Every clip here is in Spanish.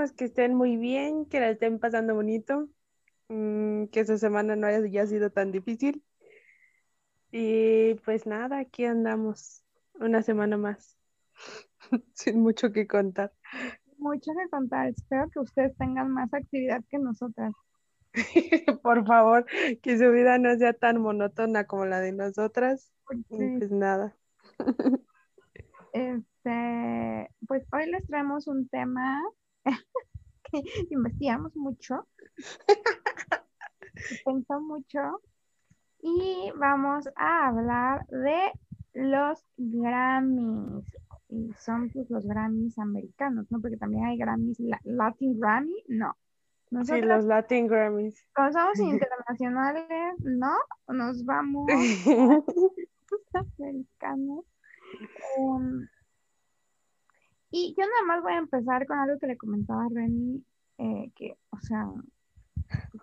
esperamos que estén muy bien, que la estén pasando bonito, mm, que esta semana no haya sido tan difícil. Y pues nada, aquí andamos una semana más, sin mucho que contar. Mucho que contar. Espero que ustedes tengan más actividad que nosotras. Por favor, que su vida no sea tan monótona como la de nosotras. Pues nada. Este, pues hoy les traemos un tema que investigamos mucho, pensó mucho y vamos a hablar de los Grammys. Y son pues los Grammys americanos, ¿no? Porque también hay Grammys, Latin Grammy, no. sí, los Latin Grammys. Como somos internacionales, ¿no? Nos vamos americanos. Um, y yo nada más voy a empezar con algo que le comentaba a Reni, eh, que, o sea,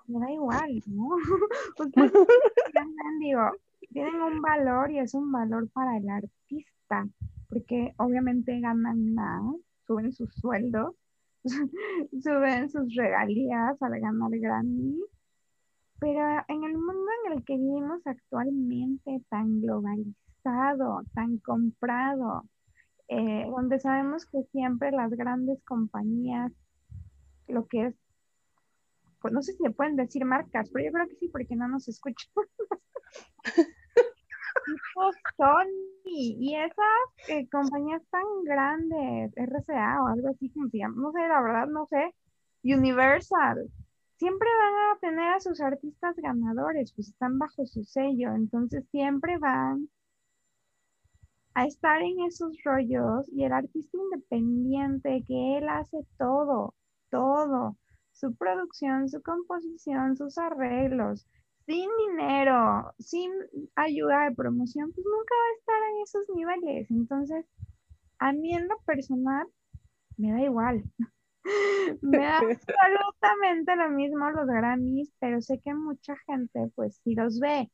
me da igual, ¿no? Ustedes digo, tienen un valor y es un valor para el artista, porque obviamente ganan más, suben sus sueldos, suben sus regalías al ganar Grammy, pero en el mundo en el que vivimos actualmente tan globalizado, tan comprado, eh, donde sabemos que siempre las grandes compañías, lo que es, pues no sé si le pueden decir marcas, pero yo creo que sí, porque no nos escuchan. Sony y esas eh, compañías tan grandes, RCA o algo así como se llama, no sé, la verdad no sé, Universal, siempre van a tener a sus artistas ganadores, pues están bajo su sello, entonces siempre van a estar en esos rollos y el artista independiente que él hace todo, todo, su producción, su composición, sus arreglos, sin dinero, sin ayuda de promoción, pues nunca va a estar en esos niveles. Entonces, a mí en lo personal, me da igual. me da absolutamente lo mismo los Grammys, pero sé que mucha gente, pues, sí los ve.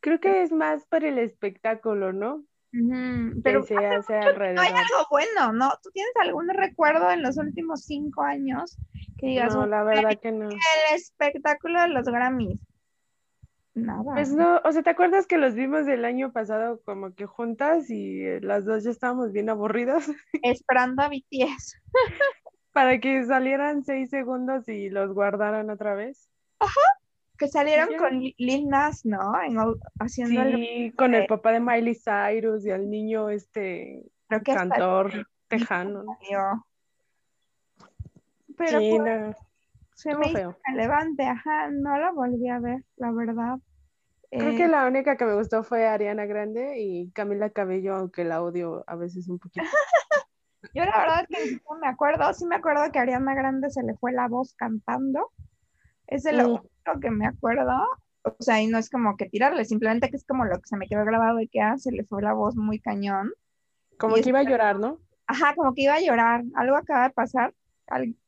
Creo que es más por el espectáculo, ¿no? Pero no hay algo bueno, ¿no? ¿Tú tienes algún recuerdo en los últimos cinco años que digas, no, la verdad que no. El espectáculo de los Grammys. Nada. Pues no, o sea, ¿te acuerdas que los vimos del año pasado como que juntas y eh, las dos ya estábamos bien aburridas? Esperando a BTS. Para que salieran seis segundos y los guardaran otra vez. Ajá que salieron con Lil Nas, ¿no? haciendo sí, con el papá de Miley Cyrus y el niño este cantor tejano. Pero pues, se me hizo relevante, ajá, no la volví a ver, la verdad. Creo que eh, la única que me gustó fue Ariana Grande y Camila Cabello, aunque la odio a veces un poquito. Yo la verdad que no me acuerdo, sí me acuerdo que a Ariana Grande se le fue la voz cantando. Es el mm que me acuerdo, o sea, y no es como que tirarle, simplemente que es como lo que se me quedó grabado de que ah, se le fue la voz muy cañón. Como que iba a llorar, ¿no? Ajá, como que iba a llorar. Algo acaba de pasar.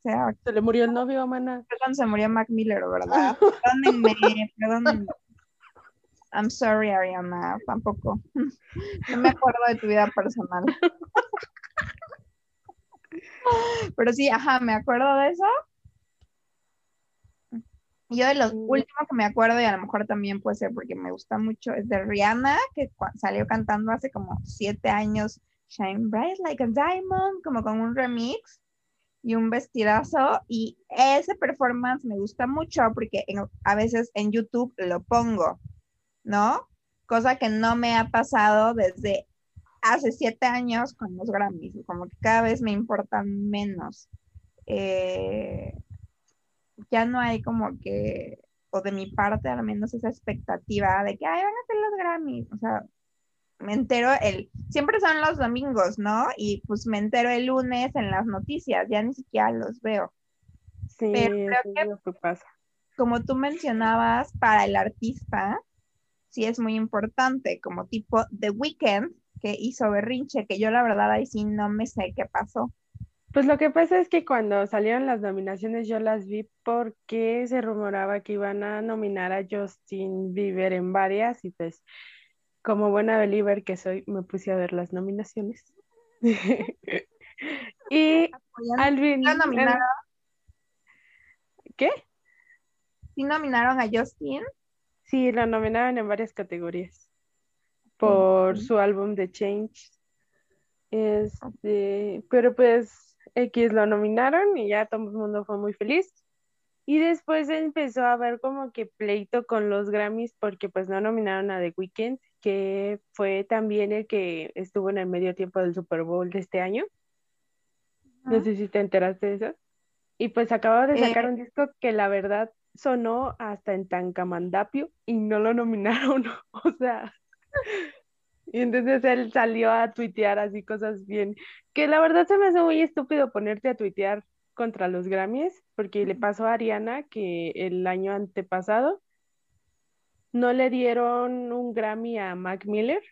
sea, se le murió el novio, mana. Perdón, se murió Mac Miller, ¿verdad? Perdónenme, perdónenme. I'm sorry, Ariana, tampoco. No me acuerdo de tu vida personal. Pero sí, ajá, me acuerdo de eso. Yo de los mm. últimos que me acuerdo, y a lo mejor también puede ser porque me gusta mucho, es de Rihanna, que salió cantando hace como siete años, Shine Bright Like a Diamond, como con un remix y un vestidazo. Y ese performance me gusta mucho porque a veces en YouTube lo pongo, ¿no? Cosa que no me ha pasado desde hace siete años con los Grammys, como que cada vez me importan menos. Eh, ya no hay como que, o de mi parte al menos esa expectativa de que, ay, van a ser los Grammys, o sea, me entero el, siempre son los domingos, ¿no? Y pues me entero el lunes en las noticias, ya ni siquiera los veo. Sí, Pero creo que, lo que pasa. Como tú mencionabas, para el artista, sí es muy importante, como tipo The Weeknd, que hizo Berrinche, que yo la verdad ahí sí no me sé qué pasó. Pues lo que pasa es que cuando salieron las nominaciones yo las vi porque se rumoraba que iban a nominar a Justin Bieber en varias y pues como buena believer que soy me puse a ver las nominaciones. y Alvin. ¿Lo nominaron? ¿Qué? ¿Sí nominaron a Justin? Sí, lo nominaron en varias categorías por su álbum The Change. Este, pero pues X lo nominaron y ya todo el mundo fue muy feliz. Y después empezó a haber como que pleito con los Grammys porque pues no nominaron a The Weeknd, que fue también el que estuvo en el medio tiempo del Super Bowl de este año. No sé si te enteraste de eso. Y pues acababa de sacar Eh. un disco que la verdad sonó hasta en Tangamandapio y no lo nominaron. O sea, y entonces él salió a tuitear así cosas bien, que la verdad se me hace muy estúpido ponerte a tuitear contra los Grammys, porque le pasó a Ariana que el año antepasado no le dieron un Grammy a Mac Miller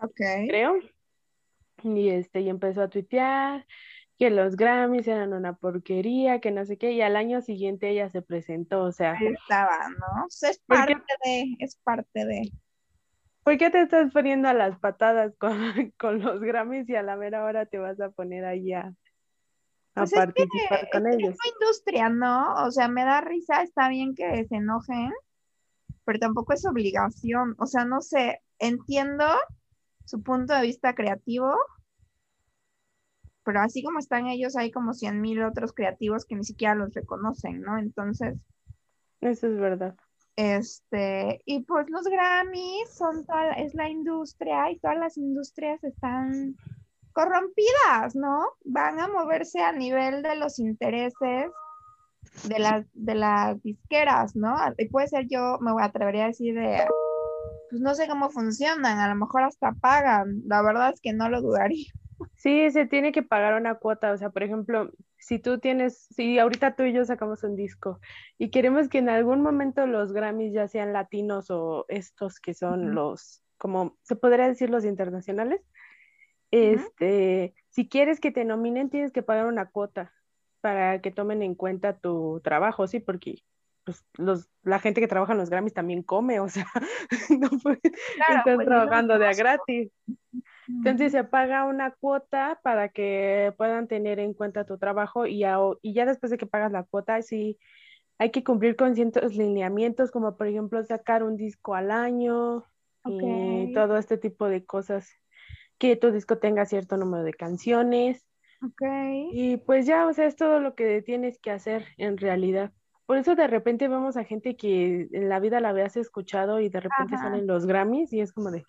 Ok. creo. Y este, y empezó a tuitear que los Grammys eran una porquería, que no sé qué, y al año siguiente ella se presentó, o sea, estaba, ¿no? Es parte de, es parte de. ¿Por qué te estás poniendo a las patadas con, con los Grammys y a la mera hora te vas a poner ahí a, a Pues es que participar con es ellos? industria, ¿no? O sea, me da risa, está bien que se enojen, pero tampoco es obligación. O sea, no sé, entiendo su punto de vista creativo, pero así como están ellos, hay como cien mil otros creativos que ni siquiera los reconocen, ¿no? Entonces, Eso es verdad. Este, y pues los Grammys son toda, es la industria y todas las industrias están corrompidas, ¿no? Van a moverse a nivel de los intereses de las, de las disqueras, ¿no? Y puede ser yo, me atrevería a decir de, pues no sé cómo funcionan, a lo mejor hasta pagan, la verdad es que no lo dudaría. Sí, se tiene que pagar una cuota, o sea, por ejemplo, si tú tienes, si ahorita tú y yo sacamos un disco y queremos que en algún momento los Grammys ya sean latinos o estos que son los, como se podría decir los internacionales, este, si quieres que te nominen tienes que pagar una cuota para que tomen en cuenta tu trabajo, sí, porque pues los, la gente que trabaja en los Grammys también come, o sea, no Claro, estar pues, trabajando de a gratis. Entonces se paga una cuota para que puedan tener en cuenta tu trabajo y ya, y ya después de que pagas la cuota, sí hay que cumplir con ciertos lineamientos, como por ejemplo sacar un disco al año y todo este tipo de cosas, que tu disco tenga cierto número de canciones y pues ya, o sea, es todo lo que tienes que hacer en realidad. Por eso de repente vemos a gente que en la vida la habías escuchado y de repente Ajá. salen los Grammys y es como de,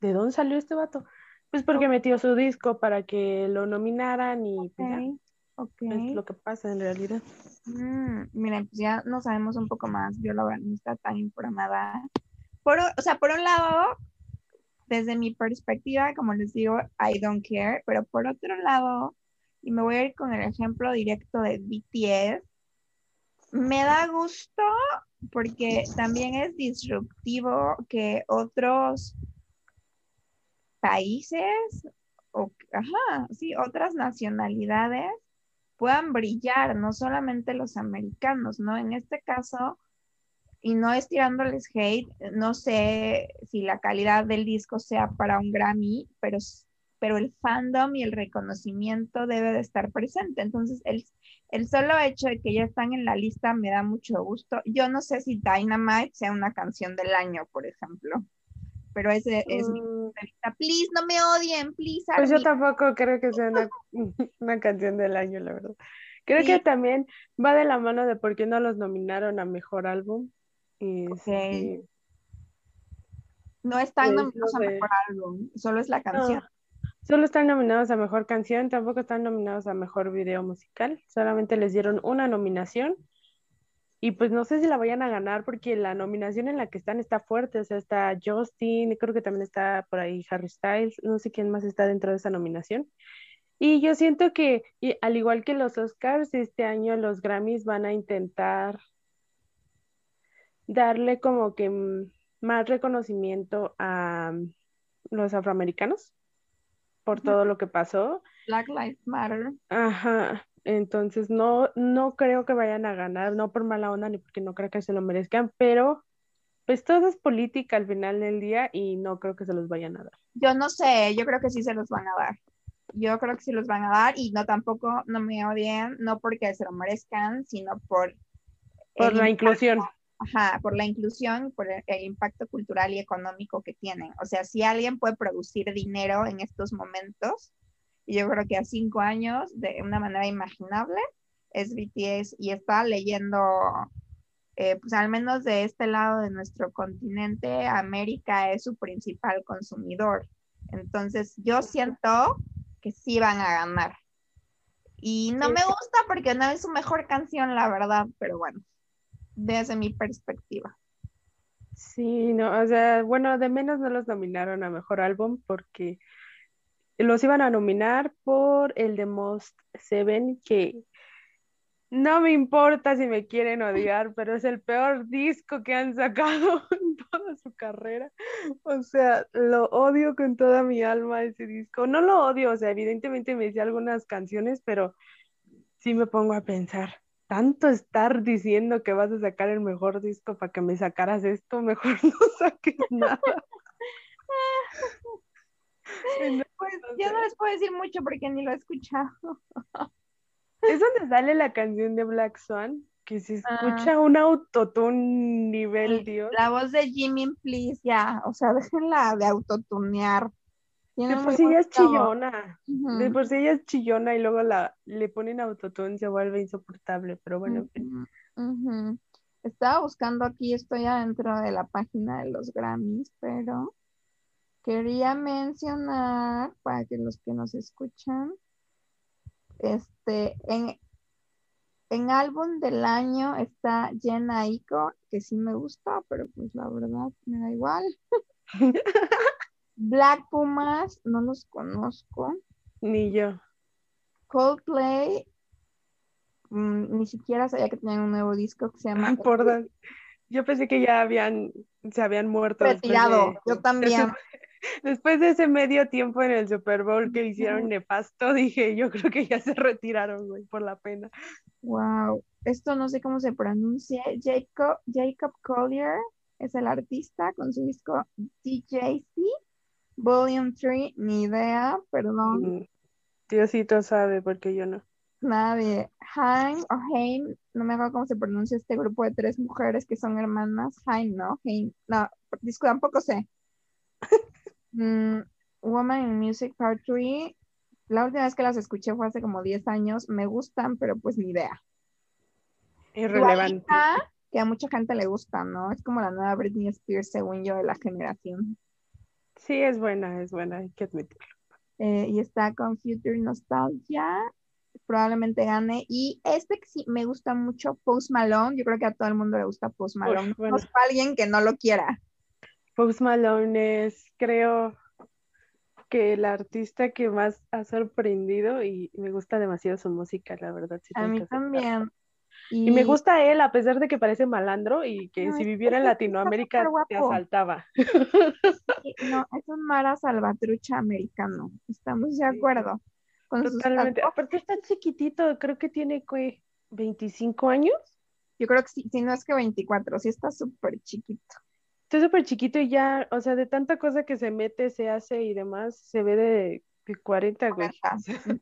¿de dónde salió este vato? Pues porque metió su disco para que lo nominaran y pues ya, es lo que pasa en realidad. Mm, miren, pues ya no sabemos un poco más. Yo la verdad no está tan informada. Por, o sea, por un lado, desde mi perspectiva, como les digo, I don't care, pero por otro lado, y me voy a ir con el ejemplo directo de BTS, me da gusto porque también es disruptivo que otros países o, ajá, sí, otras nacionalidades puedan brillar, no solamente los americanos, ¿no? En este caso, y no es tirándoles hate, no sé si la calidad del disco sea para un Grammy, pero, pero el fandom y el reconocimiento debe de estar presente. Entonces, el, el solo hecho de que ya están en la lista me da mucho gusto. Yo no sé si Dynamite sea una canción del año, por ejemplo, pero ese es mi Mm, punto de vista. Please, no me odien, please, Pues yo tampoco creo que sea una, una canción del año, la verdad. Creo que Sí. también va de la mano de por qué no los nominaron a mejor álbum. Y este, No están nominados no a mejor álbum, solo es la canción. no, solo están nominados a mejor canción, tampoco están nominados a mejor video musical. Solamente les dieron una nominación. Y pues no sé si la vayan a ganar porque la nominación en la que están está fuerte. O sea, está Justin, creo que también está por ahí Harry Styles, no sé quién más está dentro de esa nominación. Y yo siento que, y al igual que los Oscars, este año los Grammys van a intentar darle como que más reconocimiento a los afroamericanos por todo lo que pasó. Black Lives Matter. Ajá, entonces no, no creo que vayan a ganar, no por mala onda ni porque no creo que se lo merezcan, pero pues todo es política al final del día y no creo que se los vayan a dar. Yo no sé, yo creo que sí se los van a dar. Yo creo que sí los van a dar y no tampoco, no me odien, no porque se lo merezcan, sino por... Por la inclusión. Ajá, por la inclusión, por el, el, impacto cultural y económico que tienen. O sea, si alguien puede producir dinero en estos momentos, y yo creo que a cinco años, de una manera imaginable, es BTS y está leyendo, eh, pues al menos de este lado de nuestro continente, América es su principal consumidor. Entonces yo siento que sí van a ganar. Y no me gusta porque no es su mejor canción, la verdad, pero bueno, desde mi perspectiva. Sí, no, o sea, bueno, de menos no los nominaron a mejor álbum porque los iban a nominar por el de Most Seven, que no me importa si me quieren odiar, pero es el peor disco que han sacado en toda su carrera. O sea, lo odio con toda mi alma ese disco. No lo odio, o sea, evidentemente me decía algunas canciones, pero sí me pongo a pensar, tanto estar diciendo que vas a sacar el mejor disco para que me sacaras esto, mejor no saques nada. pues yo no les puedo decir mucho porque ni lo he escuchado. Es donde sale la canción de Black Swan, que se ah. escucha un autotune nivel Dios. La voz de Jimmy, please, ya, o sea, déjenla de autotunear. De por sí ella es chillona, de por sí ella es chillona y luego la, le ponen autotune y se vuelve insoportable, pero bueno. Estaba buscando aquí, estoy adentro de la página de los Grammys, pero quería mencionar para que los que nos escuchan, este, en, en álbum del año está Jenna Aiko, que sí me gusta, pero pues la verdad me da igual. Black Pumas, no los conozco. Ni yo. Coldplay, mm, ni siquiera sabía que tenían un nuevo disco que se llama. Por yo pensé que ya habían, se habían muerto. Retirado, yo también. Después de ese medio tiempo en el Super Bowl que hicieron nefasto, dije, yo creo que ya se retiraron, güey, por la pena. Wow, esto no sé cómo se pronuncia. Jacob, Jacob Collier es el artista con su disco DJC, Volume 3, ni idea, perdón. Diosito sabe, porque yo no. Nadie. Haim o Haim, no me acuerdo cómo se pronuncia este grupo de tres mujeres que son hermanas. Haim, ¿no? Haim, no, tampoco sé. Mm, Woman in Music Part 3. La última vez que las escuché fue hace como 10 años. Me gustan, pero pues ni idea. Irrelevante. que a mucha gente le gusta, ¿no? Es como la nueva Britney Spears, según yo, de la generación. Sí, es buena, es buena, hay que admitirlo. Eh, y está con Future Nostalgia, probablemente gane. Y este que sí me gusta mucho, Post Malone, yo creo que a todo el mundo le gusta Post Malone. no es para alguien que no lo quiera. Post Malone es, creo, que el artista que más ha sorprendido y me gusta demasiado su música, la verdad. a mí también. Y... me gusta él, a pesar de que parece malandro y que si viviera en Latinoamérica te asaltaba. no, es un Mara Salvatrucha americano, estamos de acuerdo. Totalmente. Aparte está chiquitito, creo que tiene 25 años. Yo creo que sí, si no es que 24, sí está súper chiquito. Está súper chiquito y ya, o sea, de tanta cosa que se mete, se hace y demás, se ve de, 40, güey.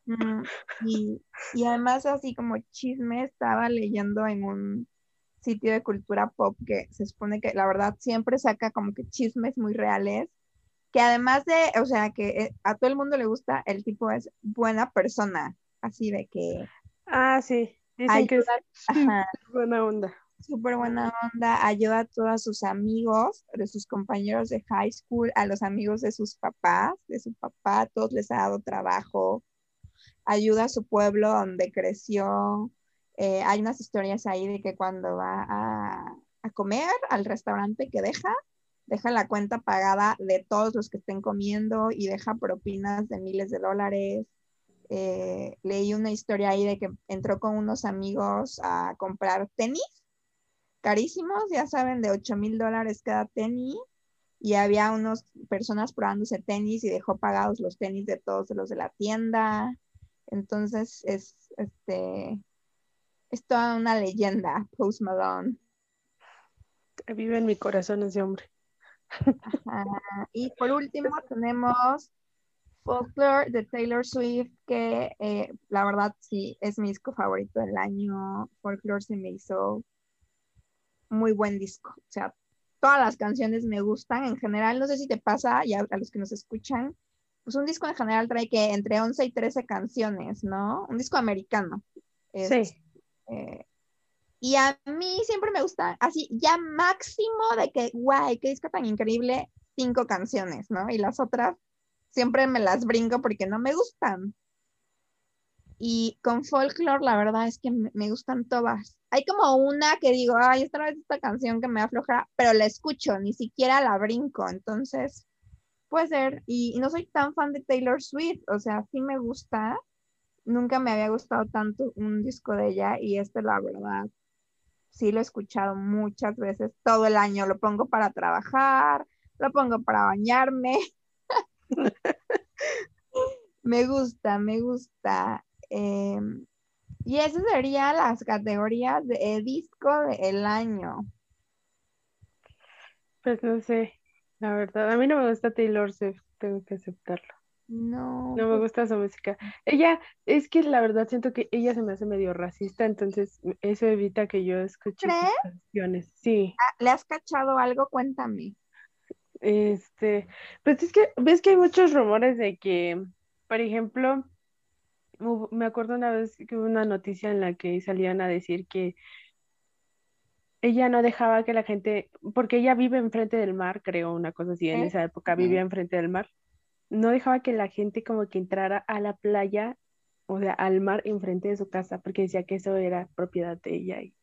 y, y además, así como chisme, estaba leyendo en un sitio de cultura pop que se supone que la verdad siempre saca como que chismes muy reales, que además de, o sea, que eh, a todo el mundo le gusta, el tipo es buena persona, así de que... Ah, sí, dicen que es buena onda súper buena onda, ayuda a todos sus amigos, de sus compañeros de high school, a los amigos de sus papás, de su papá, todos les ha dado trabajo, ayuda a su pueblo donde creció. Eh, hay unas historias ahí de que cuando va a, comer al restaurante que deja, deja la cuenta pagada de todos los que estén comiendo y deja propinas de miles de dólares. Eh, leí una historia ahí de que entró con unos amigos a comprar tenis carísimos, ya saben, de 8 mil dólares cada tenis. Y había unas personas probándose tenis y dejó pagados los tenis de todos los de la tienda. Entonces es este es toda una leyenda, Post Malone. Vive en mi corazón ese hombre. Y por último tenemos Folklore de Taylor Swift, que eh, la verdad sí es mi disco favorito del año. Folklore se me hizo muy buen disco. O sea, todas las canciones me gustan en general. No sé si te pasa, ya a los que nos escuchan, pues un disco en general trae que entre 11 y 13 canciones, ¿no? Un disco americano. sí. Eh, y a mí siempre me gusta, así, ya máximo de que, guay, qué disco tan increíble, cinco canciones, ¿no? Y las otras siempre me las brinco porque no me gustan. Y con folklore, la verdad es que me, gustan todas. Hay como una que digo, ay, esta vez esta canción que me afloja, pero la escucho, ni siquiera la brinco. Entonces, puede ser. Y, no soy tan fan de Taylor Swift, o sea, sí me gusta. Nunca me había gustado tanto un disco de ella y este, la verdad, sí lo he escuchado muchas veces todo el año. Lo pongo para trabajar, lo pongo para bañarme. me gusta, me gusta. Em, y esas serían las categorías de disco del año. Pues no sé, la verdad, a mí no me gusta Taylor Swift, tengo que aceptarlo. No. No me pues gusta su música. Ella, es que la verdad siento que ella se me hace medio racista, entonces eso evita que yo escuche sus canciones. Sí. Ah, ¿Le has cachado algo? Cuéntame. Este, pues es que ves que hay muchos rumores de que, por ejemplo, me acuerdo una vez que hubo una noticia en la que salían a decir que ella no dejaba que la gente, porque ella vive enfrente del mar, creo, una cosa así, en esa época vivía enfrente del mar, no dejaba que la gente como que entrara a la playa, o sea, al mar enfrente de su casa, porque decía que eso era propiedad de ella y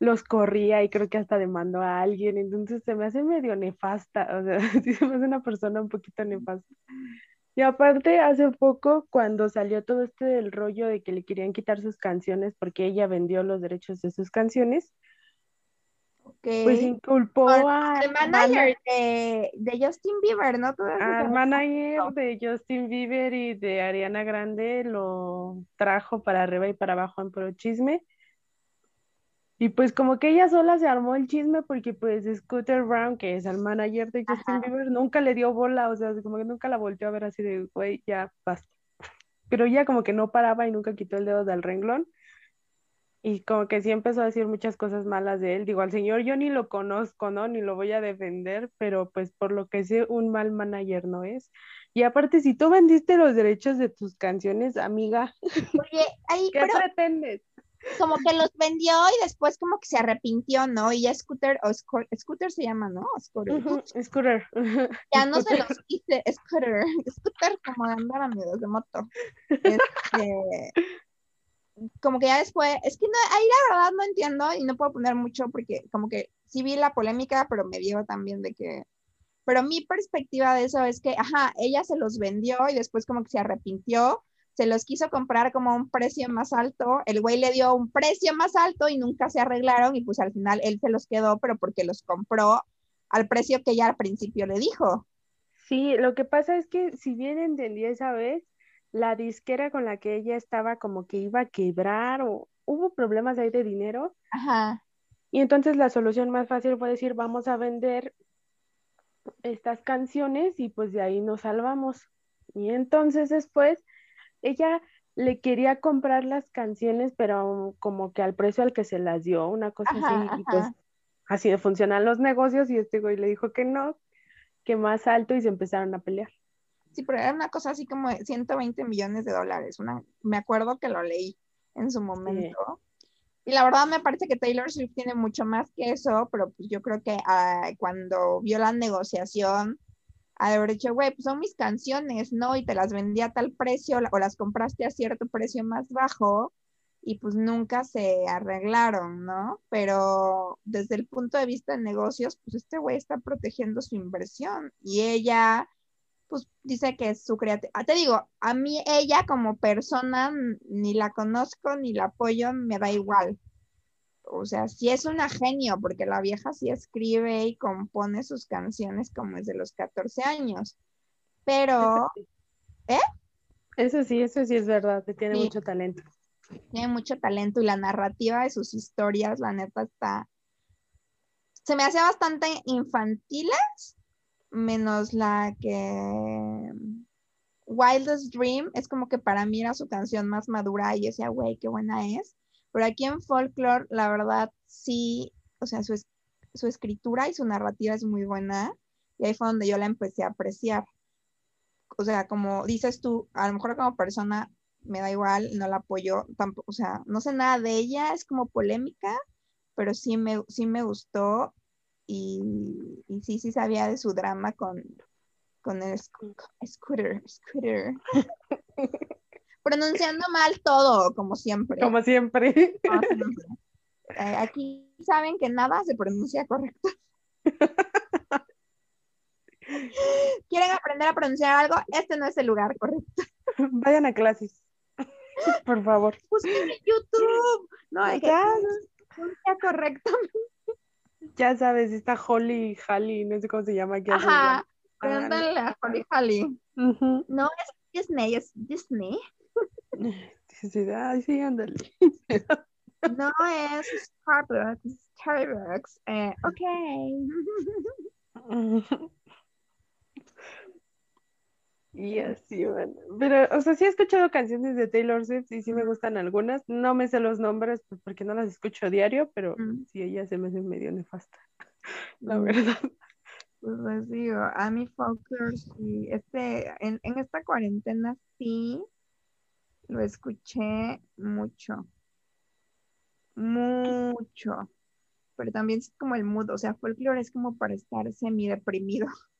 los corría y creo que hasta demandó a alguien, entonces se me hace medio nefasta, o sea, sí se me hace una persona un poquito nefasta. Y aparte, hace poco, cuando salió todo este del rollo de que le querían quitar sus canciones porque ella vendió los derechos de sus canciones, pues inculpó al manager de, Justin Bieber, ¿no? al manager de Justin Bieber y de Ariana Grande lo trajo para arriba y para abajo en pro chisme y pues como que ella sola se armó el chisme porque pues Scooter Brown, que es el manager de Justin Bieber, nunca le dio bola, o sea, como que nunca la volteó a ver así de, güey, ya basta. Pero ella como que no paraba y nunca quitó el dedo del renglón. Y como que sí empezó a decir muchas cosas malas de él. Digo, al señor yo ni lo conozco, ¿no? Ni lo voy a defender, pero pues por lo que sé, un mal manager no es. Y aparte, si tú vendiste los derechos de tus canciones, amiga, Oye, ahí, ¿qué pretendes? Como que los vendió y después como que se arrepintió, ¿no? Y ya Scooter, o Scooter se llama, ¿no? Scooter. scooter. Ya no se los quise, Scooter. Scooter como de andar amigos de moto. Este, como que ya después, es que no, ahí la verdad no entiendo y no puedo poner mucho porque como que sí vi la polémica, pero me dio también de que, pero mi perspectiva de eso es que, ajá, ella se los vendió y después como que se arrepintió se los quiso comprar como a un precio más alto, el güey le dio un precio más alto y nunca se arreglaron y pues al final él se los quedó, pero porque los compró al precio que ella al principio le dijo. Sí, lo que pasa es que si bien entendí esa vez, la disquera con la que ella estaba como que iba a quebrar o hubo problemas ahí de dinero. Ajá. Y entonces la solución más fácil fue decir, vamos a vender estas canciones y pues de ahí nos salvamos. Y entonces después ella le quería comprar las canciones, pero como que al precio al que se las dio, una cosa así, y pues así funcionan los negocios, y este güey le dijo que no, que más alto, y se empezaron a pelear. Sí, pero era una cosa así como de 120 millones de dólares, una, me acuerdo que lo leí en su momento. Y la verdad me parece que Taylor Swift tiene mucho más que eso, pero pues yo creo que ah, cuando vio la negociación, haber dicho, güey, pues son mis canciones, ¿no? Y te las vendí a tal precio o las compraste a cierto precio más bajo y pues nunca se arreglaron, ¿no? Pero desde el punto de vista de negocios, pues este güey está protegiendo su inversión y ella, pues dice que es su creatividad. Ah, te digo, a mí ella como persona ni la conozco ni la apoyo, me da igual o sea, sí es una genio, porque la vieja sí escribe y compone sus canciones como es de los 14 años. Pero, ¿eh? Eso sí, eso sí es verdad, que tiene mucho talento. Tiene mucho talento y la narrativa de sus historias, la neta, está. Se me hacía bastante infantiles, menos la que. Wildest Dream es como que para mí era su canción más madura y yo decía, güey, qué buena es. Pero aquí en Folklore, la verdad, sí, o sea, su, escritura y su narrativa es muy buena. Y ahí fue donde yo la empecé a apreciar. O sea, como dices tú, a lo mejor como persona me da igual, no la apoyo, tampoco, o sea, no sé nada de ella, es como polémica, pero sí me, sí me gustó y sí, sí sabía de su drama con, con el scooter, scooter. Pronunciando mal todo, como siempre. Como siempre. Eh, aquí saben que nada se pronuncia correcto. ¿Quieren aprender a pronunciar algo? Este no es el lugar correcto. Vayan a clases. Por favor. Busquen en YouTube. No, hay ya. que correctamente. Ya sabes, está Holly, Holly, no sé cómo se llama. Ajá. Pregúntale a Holly Holly. No es Disney, es Disney. Sí, sí, ándale. No es Starbucks, Starbucks. Eh, ok. Y así, bueno. Pero, o sea, sí he escuchado canciones de Taylor Swift y sí me gustan algunas. No me sé los nombres pues, porque no las escucho diario, pero sí, ella se me hace medio nefasta, la verdad. Pues les digo, a mi sí, este, en, en esta cuarentena sí lo escuché mucho. Mucho. Pero también es como el mood, o sea, folklore es como para estar semi deprimido.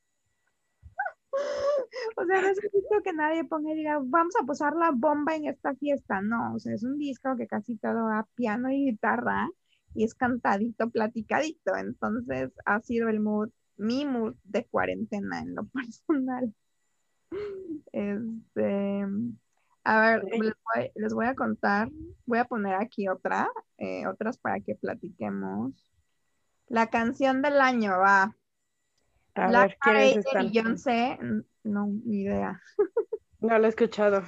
O sea, no necesito que nadie ponga y diga, vamos a posar la bomba en esta fiesta. No, o sea, es un disco que casi todo va piano y guitarra y es cantadito, platicadito. Entonces ha sido el mood, mi mood de cuarentena en lo personal. Este, a ver, les voy, a contar, voy a poner aquí otra, eh, otras para que platiquemos. La canción del año va. A Black ver, Beyoncé, no, ni idea. No lo he escuchado.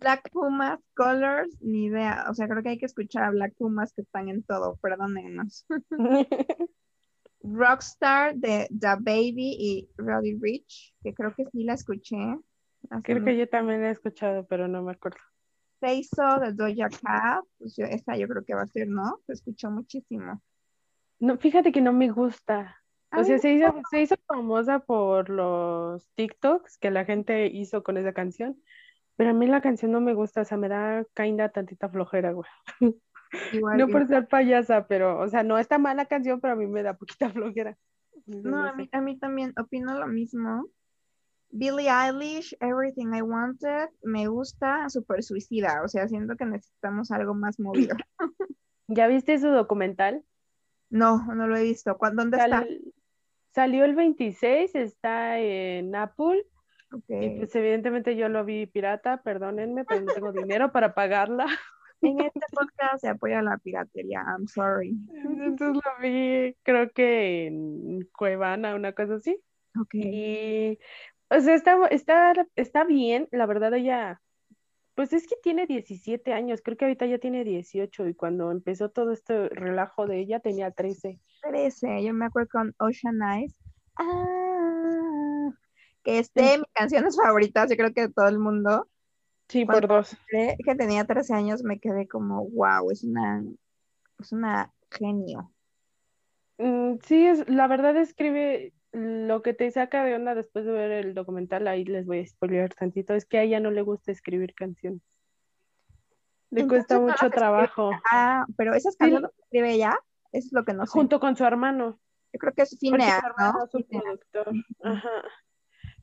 Black Pumas, Colors, ni idea. O sea, creo que hay que escuchar a Black Pumas que están en todo, perdónenos. Rockstar de The Baby y Roddy Rich, que creo que sí la escuché. Creo que yo también la he escuchado, pero no me acuerdo. Seiso de Doja Cat, pues esa yo creo que va a ser, ¿no? Se escuchó muchísimo. No, fíjate que no me gusta. O sea, se hizo, se hizo famosa por los TikToks que la gente hizo con esa canción, pero a mí la canción no me gusta, o sea, me da caída tantita flojera, güey. no por ser payasa, pero, o sea, no está mala canción, pero a mí me da poquita flojera. No, a mí, a mí también opino lo mismo. Billie Eilish, Everything I Wanted, me gusta, súper suicida, o sea, siento que necesitamos algo más movido. ¿Ya viste su documental? No, no lo he visto. ¿Dónde está? Salió el 26, está en Apple. Y pues evidentemente yo lo vi pirata, perdónenme, pero no tengo dinero para pagarla. En este podcast se apoya la piratería, I'm sorry. Entonces lo vi, creo que en Cuevana, una cosa así. Ok. Y, o sea, está, está, está bien, la verdad ella, pues es que tiene 17 años, creo que ahorita ya tiene 18 y cuando empezó todo este relajo de ella tenía 13. 13, yo me acuerdo con Ocean Eyes, ah, que es de mis canciones favoritas, yo creo que de todo el mundo. Sí, por dos. Que tenía 13 años me quedé como, wow, es una, es una genio. Mm, sí, es, la verdad escribe lo que te saca de onda después de ver el documental, ahí les voy a spoiler tantito, es que a ella no le gusta escribir canciones. Le cuesta mucho trabajo. Ah, pero esas canciones las escribe ella, eso es lo que no sé. Junto con su hermano. Yo creo que es Finea, ¿no? Su productor. Ajá.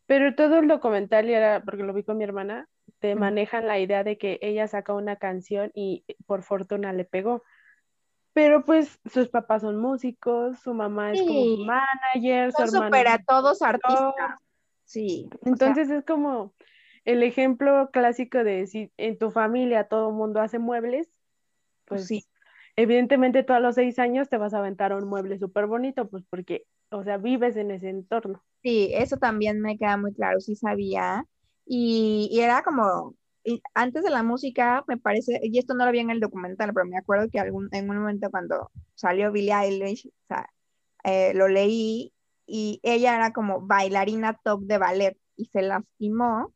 Pero todo el documental, y era, porque lo vi con mi hermana, te manejan la idea de que ella saca una canción y por fortuna le pegó. Pero pues sus papás son músicos, su mamá es como su manager, su hermano. a todos artistas. Sí. Entonces es como el ejemplo clásico de si en tu familia todo el mundo hace muebles, pues, sí. Evidentemente, todos los seis años te vas a aventar un mueble súper bonito, pues porque, o sea, vives en ese entorno. Sí, eso también me queda muy claro, sí sabía. Y, y era como, antes de la música, me parece, y esto no lo vi en el documental, pero me acuerdo que algún, en un momento cuando salió Billie Eilish, o sea, eh, lo leí y ella era como bailarina top de ballet y se lastimó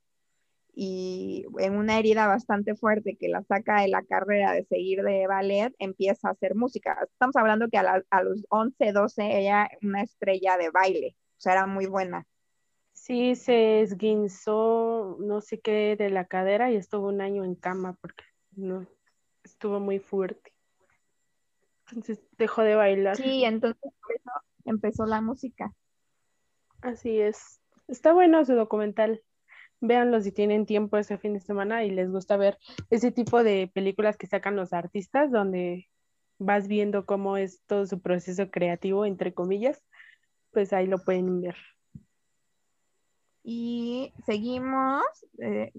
y en una herida bastante fuerte que la saca de la carrera de seguir de ballet, empieza a hacer música. Estamos hablando que a, a los 11, 12 ella una estrella de baile, o sea, era muy buena. Sí, se esguinzó no sé qué de la cadera y estuvo un año en cama porque no estuvo muy fuerte. Entonces dejó de bailar. Sí, entonces por eso empezó la música. Así es. Está bueno su documental. Véanlo si tienen tiempo ese fin de semana y les gusta ver ese tipo de películas que sacan los artistas, donde vas viendo cómo es todo su proceso creativo, entre comillas, pues ahí lo pueden ver. Y seguimos. Eh,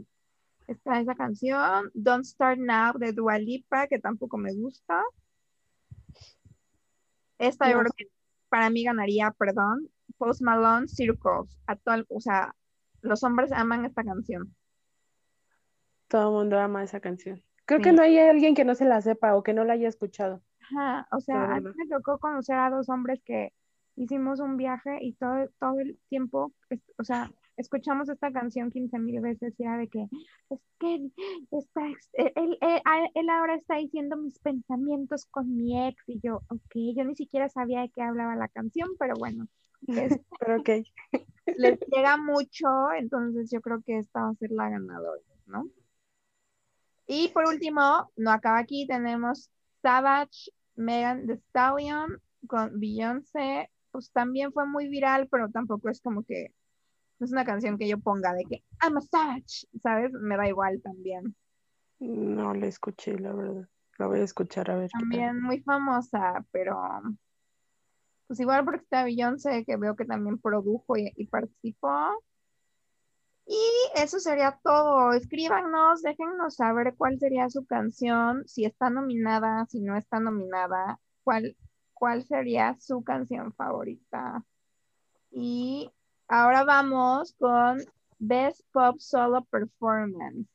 está esa canción, Don't Start Now de Dua Lipa, que tampoco me gusta. Esta yo creo que para mí ganaría, perdón, Post Malone Circles. Actual, o sea, los hombres aman esta canción. Todo el mundo ama esa canción. Creo que no hay alguien que no se la sepa o que no la haya escuchado. Ajá, o sea, a mí me tocó conocer a dos hombres que hicimos un viaje y todo, todo el tiempo, o sea, escuchamos esta canción 15 mil veces ya de que es que está, él, él, ahora está diciendo mis pensamientos con mi ex y yo, ok, yo ni siquiera sabía de qué hablaba la canción, pero bueno. pero ok. Les llega mucho, entonces yo creo que esta va a ser la ganadora, ¿no? Y por último, no acaba aquí, tenemos Savage, Megan Thee Stallion con Beyoncé, pues también fue muy viral, pero tampoco es como que es una canción que yo ponga de que I'm a savage, ¿sabes? Me da igual también. No la escuché, la verdad. La voy a escuchar a ver. También muy famosa, pero pues igual porque está Beyoncé, que veo que también produjo y, y participó. Y eso sería todo. Escríbanos, déjennos saber cuál sería su canción, si está nominada, si no está nominada, cuál, cuál sería su canción favorita. Y Ahora vamos con Best Pop Solo Performance.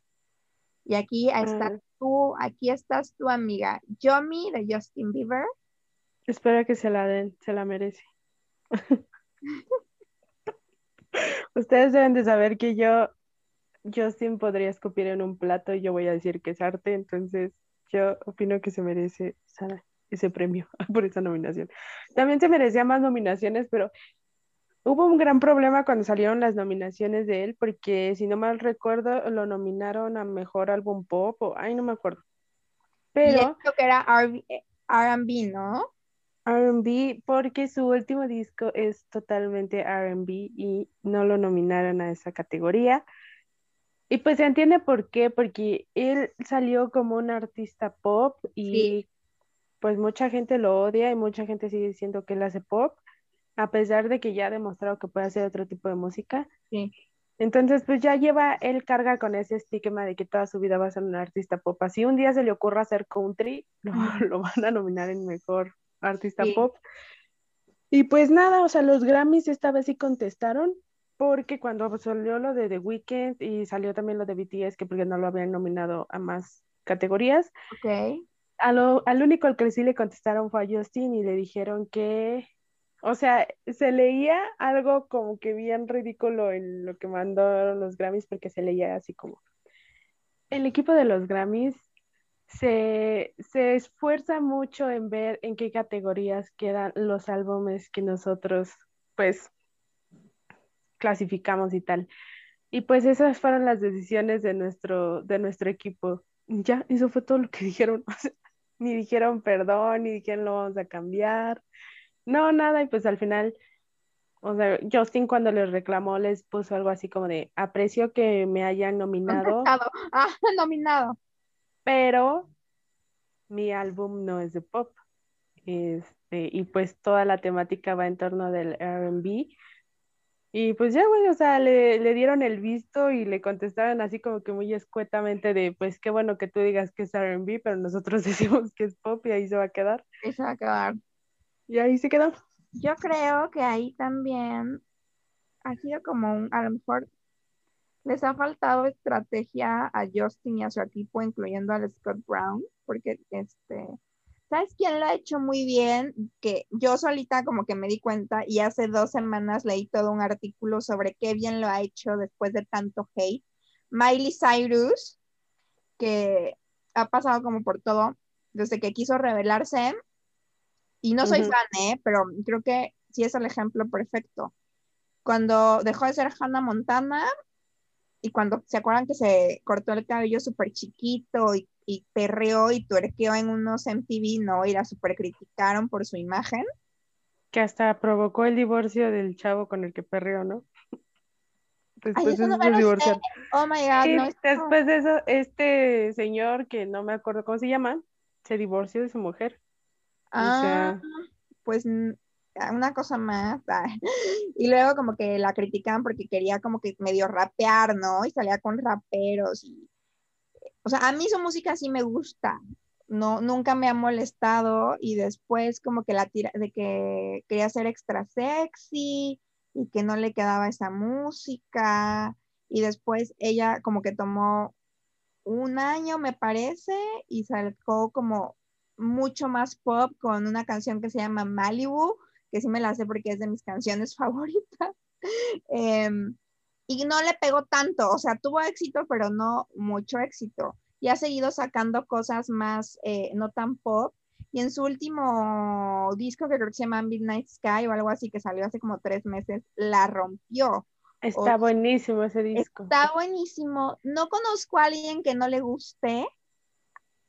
Y aquí está mm. tú, aquí estás tu amiga, Yomi de Justin Bieber. Espero que se la den, se la merece. Ustedes deben de saber que yo, Justin podría escupir en un plato y yo voy a decir que es arte, entonces yo opino que se merece ese premio por esa nominación. También se merecía más nominaciones, pero Hubo un gran problema cuando salieron las nominaciones de él, porque si no mal recuerdo, lo nominaron a mejor álbum pop, o ay, no me acuerdo. Pero. creo que era RB, ¿no? RB, porque su último disco es totalmente RB y no lo nominaron a esa categoría. Y pues se entiende por qué, porque él salió como un artista pop y pues mucha gente lo odia y mucha gente sigue diciendo que él hace pop a pesar de que ya ha demostrado que puede hacer otro tipo de música. Sí. Entonces, pues ya lleva, él carga con ese estigma de que toda su vida va a ser un artista pop. Así un día se le ocurra hacer country, lo, van a nominar en mejor artista pop. Y pues nada, o sea, los Grammys esta vez sí contestaron, porque cuando salió lo de The Weeknd y salió también lo de BTS, que porque no lo habían nominado a más categorías. Ok. al único al que sí le contestaron fue a Justin y le dijeron que o sea, se leía algo como que bien ridículo en lo que mandaron los Grammys, porque se leía así como, el equipo de los Grammys se, se esfuerza mucho en ver en qué categorías quedan los álbumes que nosotros, pues, clasificamos y tal. Y pues esas fueron las decisiones de nuestro, de nuestro equipo. Ya, eso fue todo lo que dijeron. ni dijeron perdón, ni dijeron lo vamos a cambiar. No, nada, y pues al final, o sea, Justin cuando les reclamó les puso algo así como de, aprecio que me hayan nominado. Ah, nominado. Pero mi álbum no es de pop. Este, y pues toda la temática va en torno del RB. Y pues ya, güey, o sea, le, le, dieron el visto y le contestaron así como que muy escuetamente de, pues qué bueno que tú digas que es RB, pero nosotros decimos que es pop y ahí se va a quedar. Ahí se va a quedar. Y ahí se quedó. Yo creo que ahí también ha sido como un, a lo mejor les ha faltado estrategia a Justin y a su equipo, incluyendo al Scott Brown, porque este, ¿sabes quién lo ha hecho muy bien? Que yo solita como que me di cuenta y hace dos semanas leí todo un artículo sobre qué bien lo ha hecho después de tanto hate. Miley Cyrus, que ha pasado como por todo desde que quiso revelarse. Y no soy fan, ¿eh? Pero creo que sí es el ejemplo perfecto. Cuando dejó de ser Hannah Montana y cuando se acuerdan que se cortó el cabello súper chiquito y, y perreó y tuerqueó en unos MTV, ¿no? Y la súper criticaron por su imagen. Que hasta provocó el divorcio del chavo con el que perreó, ¿no? Oh my God, Sí, después de eso, este señor, que no me acuerdo cómo se llama, se divorció de su mujer. Ah, sea- pues mm, una cosa más. ah. Y luego como que la criticaban porque quería como que medio rapear, ¿no? Y salía con raperos. Y... O sea, a mí su música sí me gusta. No, nunca me ha molestado. Y después como que la tira de que quería ser extra sexy y que no le quedaba esa música. Y después ella como que tomó un año, me parece, y sacó como mucho más pop con una canción que se llama Malibu, que sí me la sé porque es de mis canciones favoritas. Em, y no le pegó tanto, o sea, tuvo éxito, pero no mucho éxito. Y ha seguido sacando cosas más, eh, no tan pop. Y en su último disco, que creo que se llama Midnight Sky o algo así, que salió hace como tres meses, la rompió. Está O- buenísimo ese disco. Está buenísimo. No conozco a alguien que no le guste.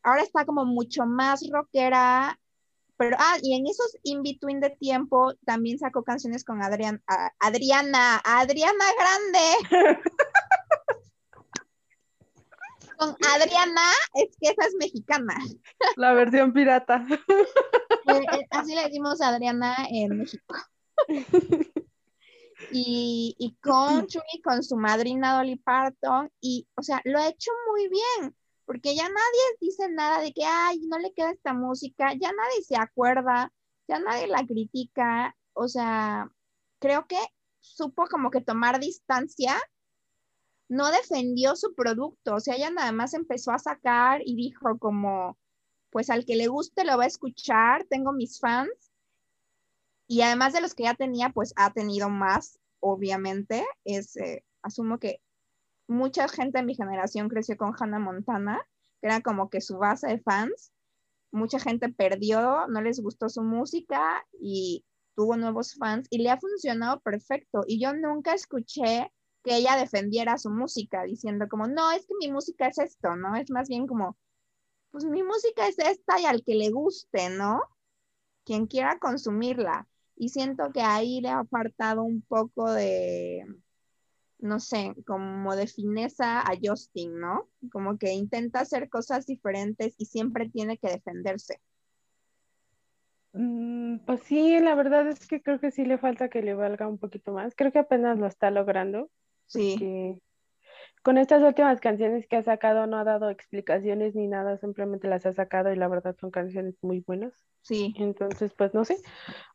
Ahora está como mucho más rockera. Pero, ah, y en esos in-between de tiempo también sacó canciones con Adrián, a- Adriana, Adriana Grande. con Adriana, es que esa es mexicana. La versión pirata. Eh, eh, así le decimos a Adriana en México. Y, y country con su madrina Dolly Parton. Y, o sea, lo ha hecho muy bien, porque ya nadie dice nada de que, ay, no le queda esta música, ya nadie se acuerda, ya nadie la critica. O sea, creo que supo como que tomar distancia, no defendió su producto, o sea, ella nada más empezó a sacar y dijo como, pues al que le guste lo va a escuchar, tengo mis fans. Y además de los que ya tenía, pues ha tenido más, obviamente. Es, eh, asumo que mucha gente de mi generación creció con Hannah Montana, que era como que su base de fans. Mucha gente perdió, no les gustó su música y tuvo nuevos fans y le ha funcionado perfecto. Y yo nunca escuché que ella defendiera su música diciendo como, no, es que mi música es esto, ¿no? Es más bien como, pues mi música es esta y al que le guste, ¿no? Quien quiera consumirla. Y siento que ahí le ha faltado un poco de, no sé, como de fineza a Justin, ¿no? Como que intenta hacer cosas diferentes y siempre tiene que defenderse. Mm, Pues sí, la verdad es que creo que sí le falta que le valga un poquito más. Creo que apenas lo está logrando. Sí, con estas últimas canciones que ha sacado no ha dado explicaciones ni nada, simplemente las ha sacado y la verdad son canciones muy buenas. sí, Entonces, pues no sé,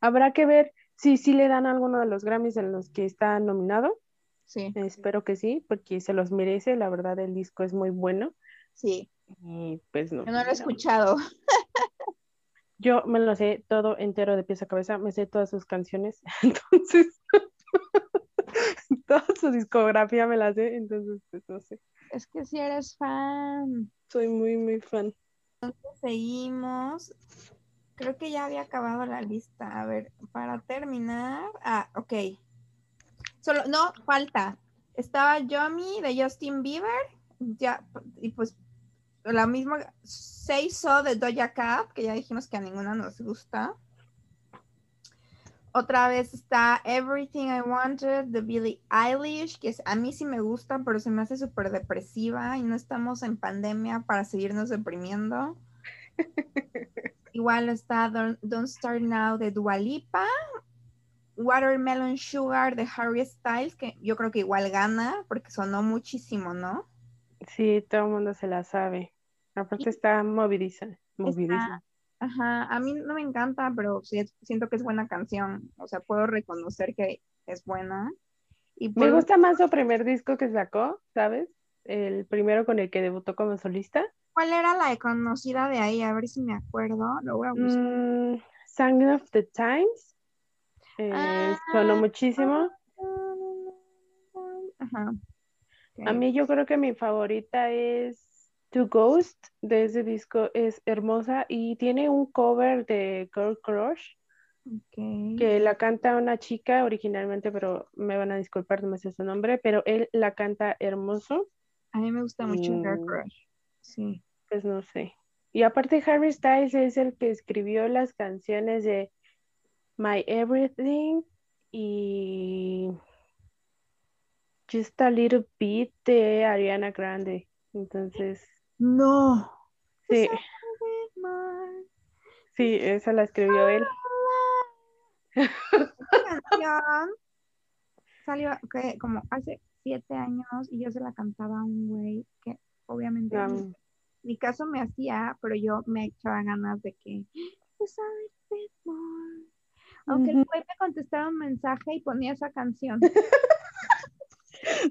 habrá que ver si sí le dan alguno de los Grammys en los que está nominado. Sí, Espero que sí, porque se los merece. La verdad, el disco es muy bueno. sí. Y pues no. Yo no lo he escuchado. Yo me lo sé todo entero de pies a cabeza, me sé todas sus canciones, entonces toda su discografía me la sé, entonces pues no sé. Es que si eres fan. Soy muy, muy fan. Seguimos. Creo que ya había acabado la lista. A ver, para terminar. Ah, ok. Solo, no, falta. Estaba Yomi de Justin Bieber. Ya, y pues la misma Say So de Doja Cat, que ya dijimos que a ninguna nos gusta. Otra vez está Everything I Wanted de Billie Eilish, que es- a mí sí me gusta, pero se me hace súper depresiva y no estamos en pandemia para seguirnos deprimiendo. Igual está Don't, Don't Start Now de Dua Lipa. Watermelon Sugar de Harry Styles, que yo creo que igual gana porque sonó muchísimo, ¿no? Sí, todo el mundo se la sabe. Aparte está movidiza, movidiza. Ajá, a mí no me encanta, pero sí siento que es buena canción. O sea, puedo reconocer que es buena. Y Me por gusta más su primer disco que sacó, ¿sabes? El primero con el que debutó como solista. ¿Cuál era la conocida de ahí? A ver si me acuerdo. Lo voy a buscar. Mm, Song of the Times. Eh, sonó Ah. muchísimo. Ajá. A mí yo creo que mi favorita es To Ghost de ese disco, es hermosa y tiene un cover de Girl Crush que la canta una chica originalmente, pero me van a disculpar, no me sé su nombre, pero él la canta hermoso. A mí me gusta mucho Girl Crush, sí. Pues no sé. Y aparte Harry Styles es el que escribió las canciones de My Everything y Just a Little Bit de Ariana Grande. Entonces. No. Sí. Sí, esa la escribió él. canción salió como hace siete años y yo se la cantaba a un güey que obviamente mi caso me hacía, pero yo me echaba ganas de que aunque el güey me contestara un mensaje y ponía esa canción.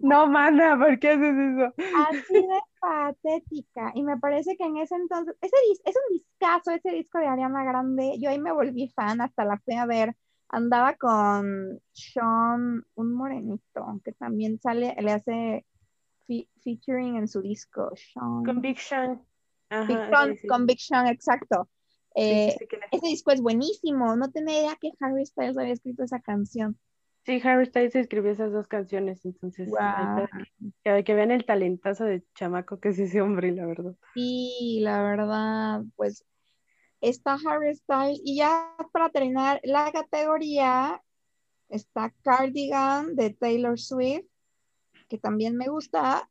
No, mana, ¿por qué haces eso? Así de patética. Y me parece que en ese entonces, ese es un discazo, ese disco de Ariana Grande. Yo ahí me volví fan, hasta la fui a ver. Andaba con Sean, un morenito, que también sale, le hace featuring en su disco. Sean. Conviction. Conviction, exacto. Eh, ese disco es buenísimo. No tenía idea que Harry Styles había escrito esa canción. Sí, Harry Styles escribió esas dos canciones, entonces que, que vean el talentazo de chamaco que es ese hombre, la verdad. Sí, la verdad, pues está Harry Styles y ya para terminar la categoría está Cardigan de Taylor Swift, que también me gusta,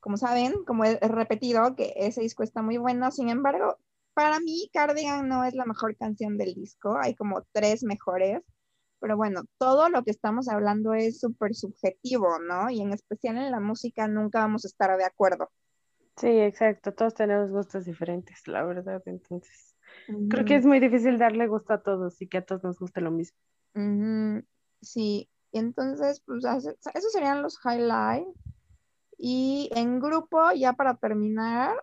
como saben, como he repetido, que ese disco está muy bueno, sin embargo, para mí Cardigan no es la mejor canción del disco, hay como tres mejores pero bueno, todo lo que estamos hablando es súper subjetivo, ¿no? Y en especial en la música nunca vamos a estar de acuerdo. Sí, exacto, todos tenemos gustos diferentes, la verdad, entonces creo que es muy difícil darle gusto a todos y que a todos nos guste lo mismo. Sí, y entonces, pues esos serían los highlights. Y en grupo, ya para terminar,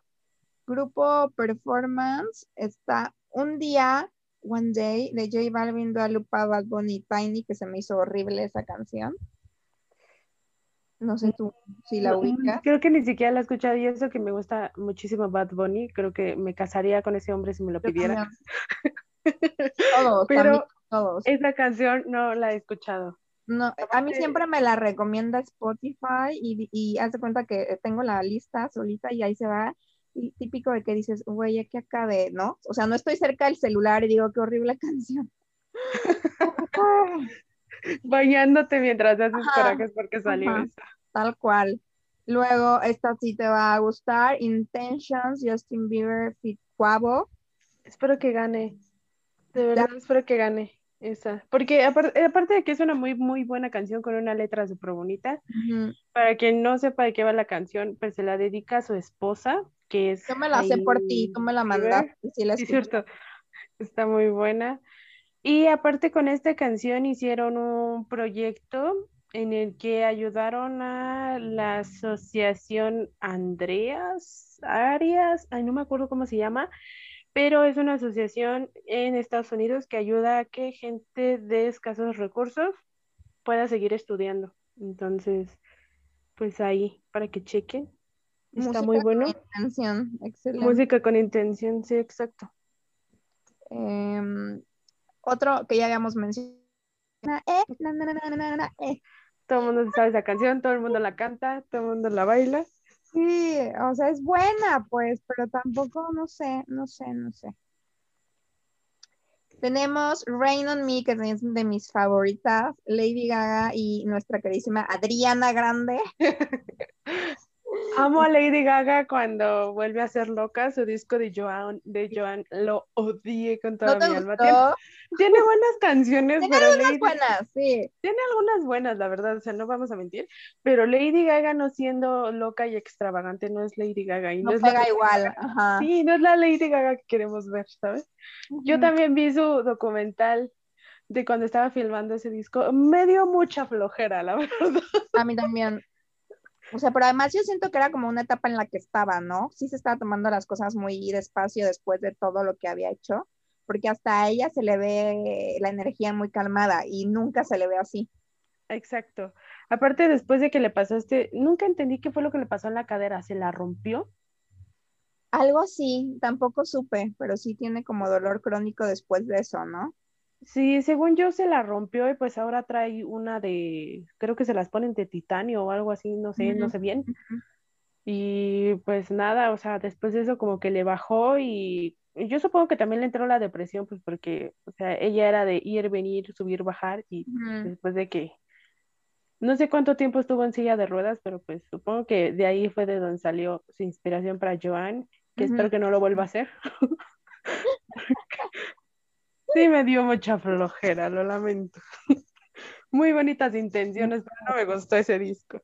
grupo performance está un día One Day de J Balvin, Dua Lupa, Bad Bunny Tiny, que se me hizo horrible esa canción. No sé tú si la ubicas. Creo que ni siquiera la he escuchado y eso que me gusta muchísimo Bad Bunny. Creo que me casaría con ese hombre si me lo pidiera. todos, Pero todos. esa canción no la he escuchado. No, a mí siempre me la recomienda Spotify y, y haz de cuenta que tengo la lista solita y ahí se va típico de que dices, güey, ya que acabe, ¿no? O sea, no estoy cerca del celular y digo, qué horrible canción. Bañándote mientras haces corajes porque salió eso. Tal cual. Luego, esta sí te va a gustar. Intentions, Justin Bieber, Fit Quavo. Espero que gane. De verdad, espero que gane esa. Porque aparte, de que es una muy, muy buena canción con una letra súper bonita, para quien no sepa de qué va la canción, pues se la dedica a su esposa, yo me la sé por ti, tú me la mandaste. Sí, la cierto. Está muy buena. Y aparte con esta canción hicieron un proyecto en el que ayudaron a la asociación Andreas Arias, ay, no me acuerdo cómo se llama, pero es una asociación en Estados Unidos que ayuda a que gente de escasos recursos pueda seguir estudiando. Entonces, pues ahí, para que chequen. Está muy bueno. Con intención, excelente. Música con intención, sí, exacto. Em, otro que ya habíamos mencionado. Eh, eh. Todo el mundo sabe esa canción, todo el mundo la canta, todo el mundo la baila. Sí, o sea, es buena, pues, pero tampoco, no sé, no sé, no sé. Tenemos Rain on Me, que es de mis favoritas, Lady Gaga y nuestra queridísima Adriana Grande. Amo a Lady Gaga cuando vuelve a ser loca. Su disco de Joan, de Joan lo odié con toda mi alma. Tiene, buenas canciones. Tiene algunas buenas, sí. Tiene algunas buenas, la verdad, o sea, no vamos a mentir. Pero Lady Gaga no siendo loca y extravagante no es Lady Gaga. Y no, es pega igual. Ajá. Sí, no es la Lady Gaga que queremos ver, ¿sabes? Yo también vi su documental de cuando estaba filmando ese disco. Me dio mucha flojera, la verdad. A mí también. O sea, pero además yo siento que era como una etapa en la que estaba, ¿no? Sí se estaba tomando las cosas muy despacio después de todo lo que había hecho, porque hasta a ella se le ve la energía muy calmada y nunca se le ve así. Exacto. Aparte, después de que le pasaste, nunca entendí qué fue lo que le pasó en la cadera. ¿Se la rompió? Algo así, tampoco supe, pero sí tiene como dolor crónico después de eso, ¿no? Sí, según yo se la rompió y pues ahora trae una de, creo que se las ponen de titanio o algo así, no sé, no sé bien. Y pues nada, o sea, después de eso como que le bajó y yo supongo que también le entró la depresión, pues porque, o sea, ella era de ir, venir, subir, bajar y después de que, no sé cuánto tiempo estuvo en silla de ruedas, pero pues supongo que de ahí fue de donde salió su inspiración para Joan, que espero que no lo vuelva a hacer. sí, me dio mucha flojera, lo lamento. Muy bonitas intenciones, pero no me gustó ese disco.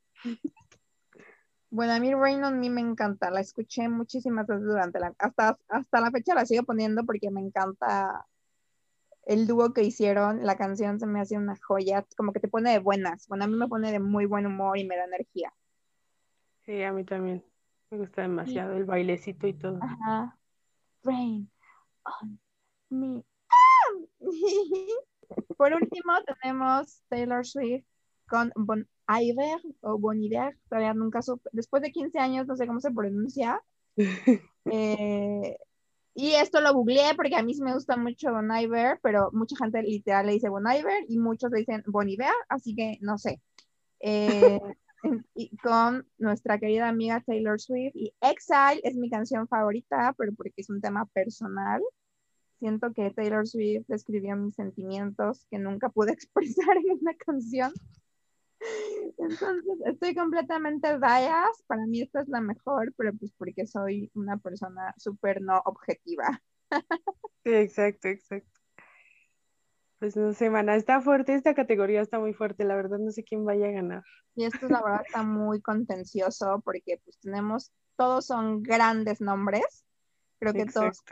Bueno, a mí Rain on Me me encanta, la escuché muchísimas veces durante la, hasta, hasta la fecha la sigo poniendo porque me encanta el dúo que hicieron, la canción se me hace una joya, como que te pone de buenas, bueno, a mí me pone de muy buen humor y me da energía. Sí, a mí también, me gusta demasiado el bailecito y todo. Ajá. Rain on Me. Por último tenemos Taylor Swift con Bon Iver o Boniver, todavía nunca supe, después de 15 años no sé cómo se pronuncia. Eh, y esto lo googleé porque a mí sí me gusta mucho Bon Iver, pero mucha gente literal le dice Bon Iver y muchos le dicen Boniver, así que no sé. Eh, y con nuestra querida amiga Taylor Swift y Exile es mi canción favorita, pero porque es un tema personal. Siento que Taylor Swift escribió mis sentimientos que nunca pude expresar en una canción. Entonces, estoy completamente biased. Para mí esta es la mejor, pero pues porque soy una persona súper no objetiva. Sí, exacto, exacto. Pues no sé, mana, está fuerte, esta categoría está muy fuerte, la verdad no sé quién vaya a ganar. Y esto la verdad está muy contencioso porque pues tenemos, todos son grandes nombres, creo que todos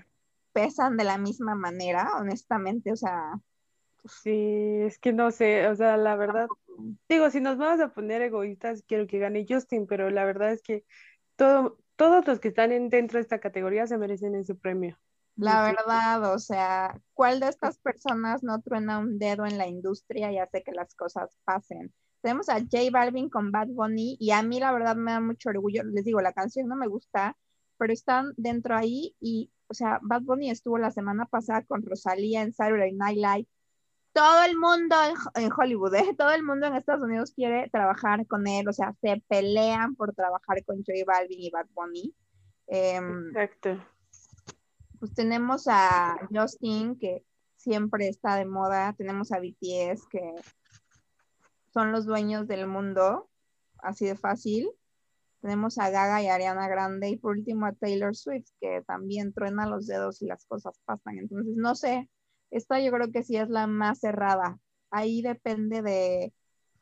pesan de la misma manera, honestamente, o sea, Sí, es que no sé, o sea, la verdad, digo, si nos vamos a poner egoístas, quiero que gane Justin, pero la verdad es que todo, todos los que están en, dentro de esta categoría se merecen ese premio. La verdad, o sea, ¿cuál de estas personas no truena un dedo en la industria y hace que las cosas pasen? Tenemos a J Balvin con Bad Bunny y a mí la verdad me da mucho orgullo, les digo, la canción no me gusta, pero están dentro ahí y, o sea, Bad Bunny estuvo la semana pasada con Rosalía en Saturday Night Live todo el mundo en, Hollywood, ¿eh? todo el mundo en Estados Unidos quiere trabajar con él, o sea, se pelean por trabajar con J Balvin y Bad Bunny. Em, Exacto. Pues tenemos a Justin, que siempre está de moda, tenemos a BTS, que son los dueños del mundo, así de fácil. Tenemos a Gaga y Ariana Grande, y por último a Taylor Swift, que también truena los dedos y las cosas pasan. Entonces, no sé, esta yo creo que sí es la más cerrada. Ahí depende de,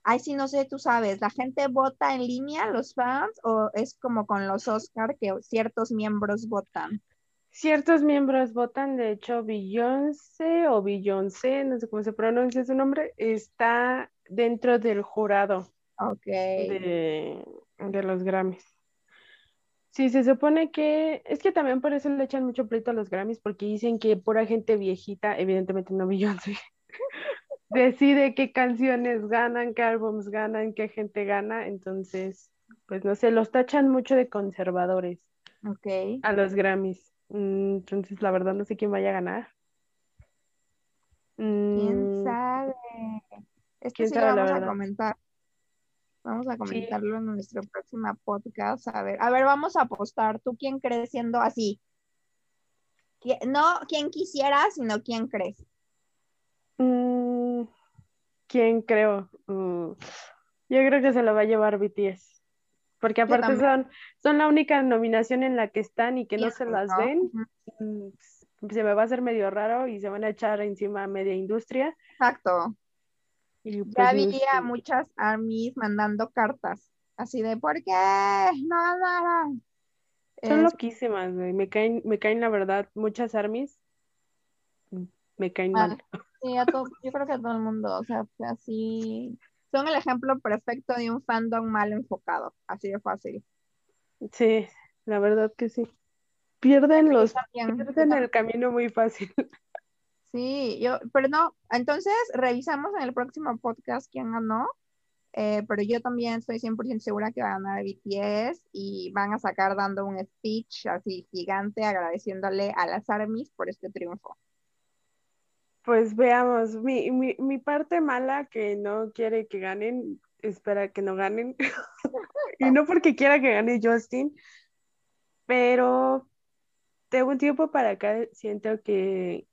ay, sí, no sé, tú sabes, ¿la gente vota en línea, los fans, o es como con los Oscar que ciertos miembros votan? Ciertos miembros votan, de hecho, Beyoncé o Beyoncé, no sé cómo se pronuncia su nombre, está dentro del jurado de, de los Grammys. Sí, se supone que es que también por eso le echan mucho pleito a los Grammys, porque dicen que pura gente viejita, evidentemente no Beyoncé, decide qué canciones ganan, qué álbums ganan, qué gente gana, entonces, pues no sé, los tachan mucho de conservadores okay. a los Grammys. Mm, entonces, la verdad no sé quién vaya a ganar. ¿Quién mm, sabe? Esto sí lo vamos a comentar. Vamos a comentarlo en nuestro próximo podcast. A ver, a ver, vamos a apostar. ¿Tú quién crees siendo así? No quién quisiera, sino quién crees. Mm, ¿Quién creo? Mm, yo creo que se lo va a llevar BTS. Porque aparte son, son la única nominación en la que están y que no se las ven. Mm, se me va a hacer medio raro y se van a echar encima a media industria. Exacto ya pues, había muchas armies mandando cartas, así de, ¿por qué? No, no, Son loquísimas, Me caen, me caen, la verdad, muchas armies. Mm, me caen mal. Sí, a todo, yo creo que a todo el mundo, o sea, así. Son el ejemplo perfecto de un fandom mal enfocado, así de fácil. Sí, la verdad que sí. Pierden los, pierden el camino muy fácil. Sí, yo, pero no, entonces revisamos en el próximo podcast quién ganó eh, pero yo también estoy 100% segura que va a ganar BTS y van a sacar dando un speech así gigante agradeciéndole a las ARMYs por este triunfo. Pues veamos, mi, mi, mi parte mala que no quiere que ganen, espera que no ganen, y no porque quiera que gane Justin, pero de un tiempo para acá siento que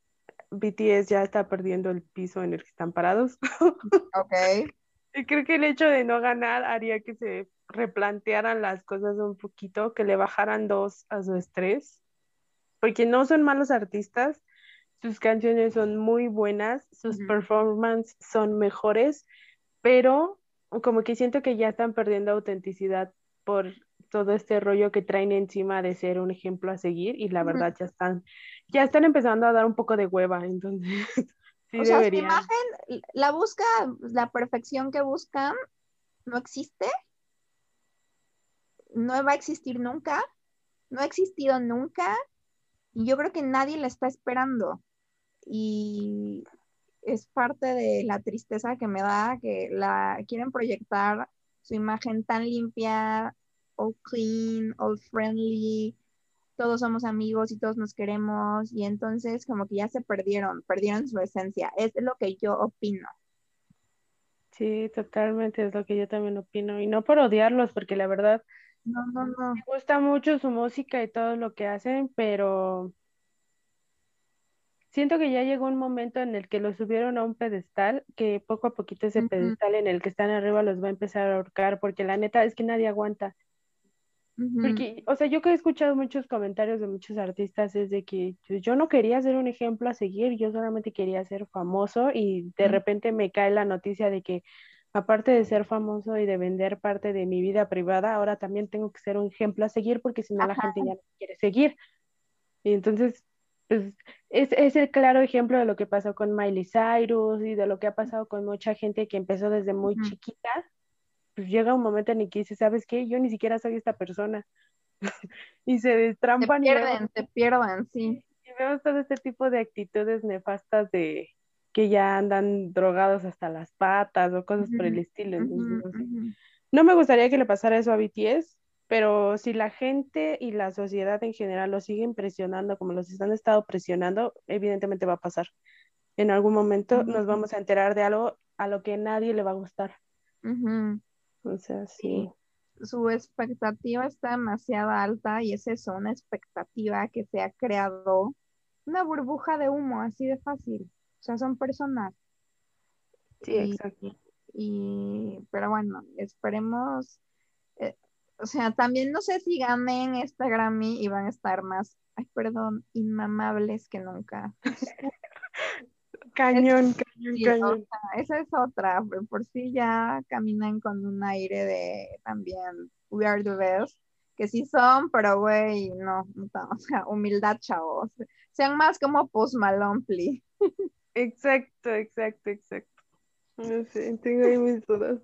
BTS ya está perdiendo el piso en el que están parados. Ok. y creo que el hecho de no ganar haría que se replantearan las cosas un poquito, que le bajaran dos a su estrés, porque no son malos artistas, sus canciones son muy buenas, sus performances son mejores, pero como que siento que ya están perdiendo autenticidad por todo este rollo que traen encima de ser un ejemplo a seguir y la verdad ya están ya están empezando a dar un poco de hueva, entonces sí o sea, su imagen, la busca, la perfección que buscan, no existe. No va a existir nunca. No ha existido nunca. Y yo creo que nadie la está esperando. Y es parte de la tristeza que me da que la quieren proyectar su imagen tan limpia, all clean, all friendly, todos somos amigos y todos nos queremos y entonces como que ya se perdieron, perdieron su esencia. Es lo que yo opino. Sí, totalmente es lo que yo también opino y no por odiarlos porque la verdad No, no, no. me gusta mucho su música y todo lo que hacen, pero siento que ya llegó un momento en el que los subieron a un pedestal, que poco a poquito ese pedestal en el que están arriba los va a empezar a ahorcar, porque la neta es que nadie aguanta. Porque, o sea, yo que he escuchado muchos comentarios de muchos artistas es de que yo, yo no quería ser un ejemplo a seguir, yo solamente quería ser famoso y de repente me cae la noticia de que aparte de ser famoso y de vender parte de mi vida privada, ahora también tengo que ser un ejemplo a seguir porque si no la gente ya no quiere seguir. Y entonces, pues es, es el claro ejemplo de lo que pasó con Miley Cyrus y de lo que ha pasado con mucha gente que empezó desde muy chiquita. Pues llega un momento en el que dice, ¿sabes qué? Yo ni siquiera soy esta persona. y se Te destrampan y vemos, pierden, te pierden, sí. y vemos todo este tipo de actitudes nefastas de que ya andan drogados hasta las patas o cosas por el estilo. Entonces, ujú, no sé. No me gustaría que le pasara eso a BTS, pero si la gente y la sociedad en general lo siguen presionando como los han estado presionando, evidentemente va a pasar. En algún momento nos Ujú, vamos a enterar de algo a lo que nadie le va a gustar. ujú. O sea, sí. Su expectativa está demasiado alta y es eso, una expectativa que se ha creado, una burbuja de humo, así de fácil. O sea, son personas. Sí, Y, exacto. y- pero bueno, esperemos. eh, o sea, también no sé si ganen este Grammy y van a estar más, ay, perdón, inmamables que nunca. Cañón, cañón, Sí, o cañón. sea, esa es otra, por sí ya caminan con un aire de también We are the best, que sí son, pero güey, no, no, o sea, humildad, chavos. Sean más como Post Malone, please. Exacto, exacto, exacto. No sé, tengo ahí mis dudas.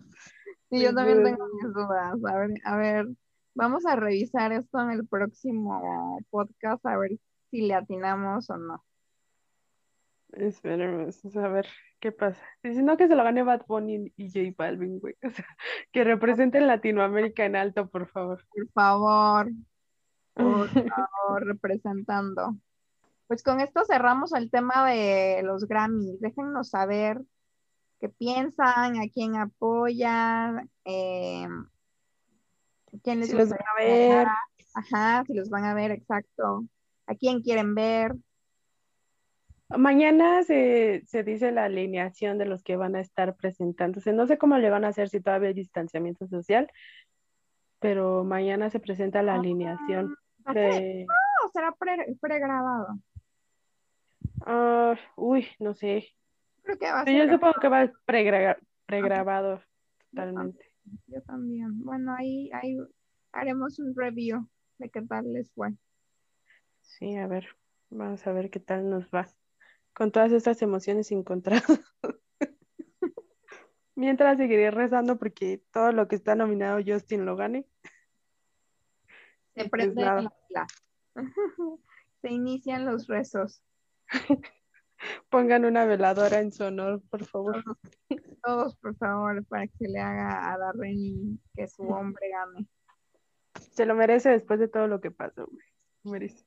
Sí, yo también dudas. tengo mis dudas. A ver, a ver, vamos a revisar esto en el próximo podcast, a ver si le atinamos o no. Esperemos, o sea, a ver qué pasa. Si no, que se lo gane Bad Bunny y J Balvin, güey. O sea, que representen Latinoamérica en alto, por favor. Por favor, por favor, representando. Pues con esto cerramos el tema de los Grammys. Déjennos saber qué piensan, a quién apoyan, eh, quién les Si los van a ver. Ajá, si los van a ver, exacto. A quién quieren ver. Mañana se, se dice la alineación de los que van a estar presentándose. No sé cómo le van a hacer si todavía hay distanciamiento social, pero mañana se presenta la alineación ¿Va a ser de... o será pre- pregrabado? Ah, uy, no sé. Creo que va a Pero yo ser. supongo que va pregra- pregrabado totalmente. Yo también. Bueno, ahí, ahí haremos un review de qué tal les fue. Sí, a ver, vamos a ver qué tal nos va con todas estas emociones encontradas. Mientras seguiré rezando porque todo lo que está nominado Justin lo gane. Se prende la. Se inician los rezos. Pongan una veladora en su honor, por favor. Todos, todos, por favor, para que se le haga a Darren que su hombre gane. Se lo merece después de todo lo que pasó, güey. Merece.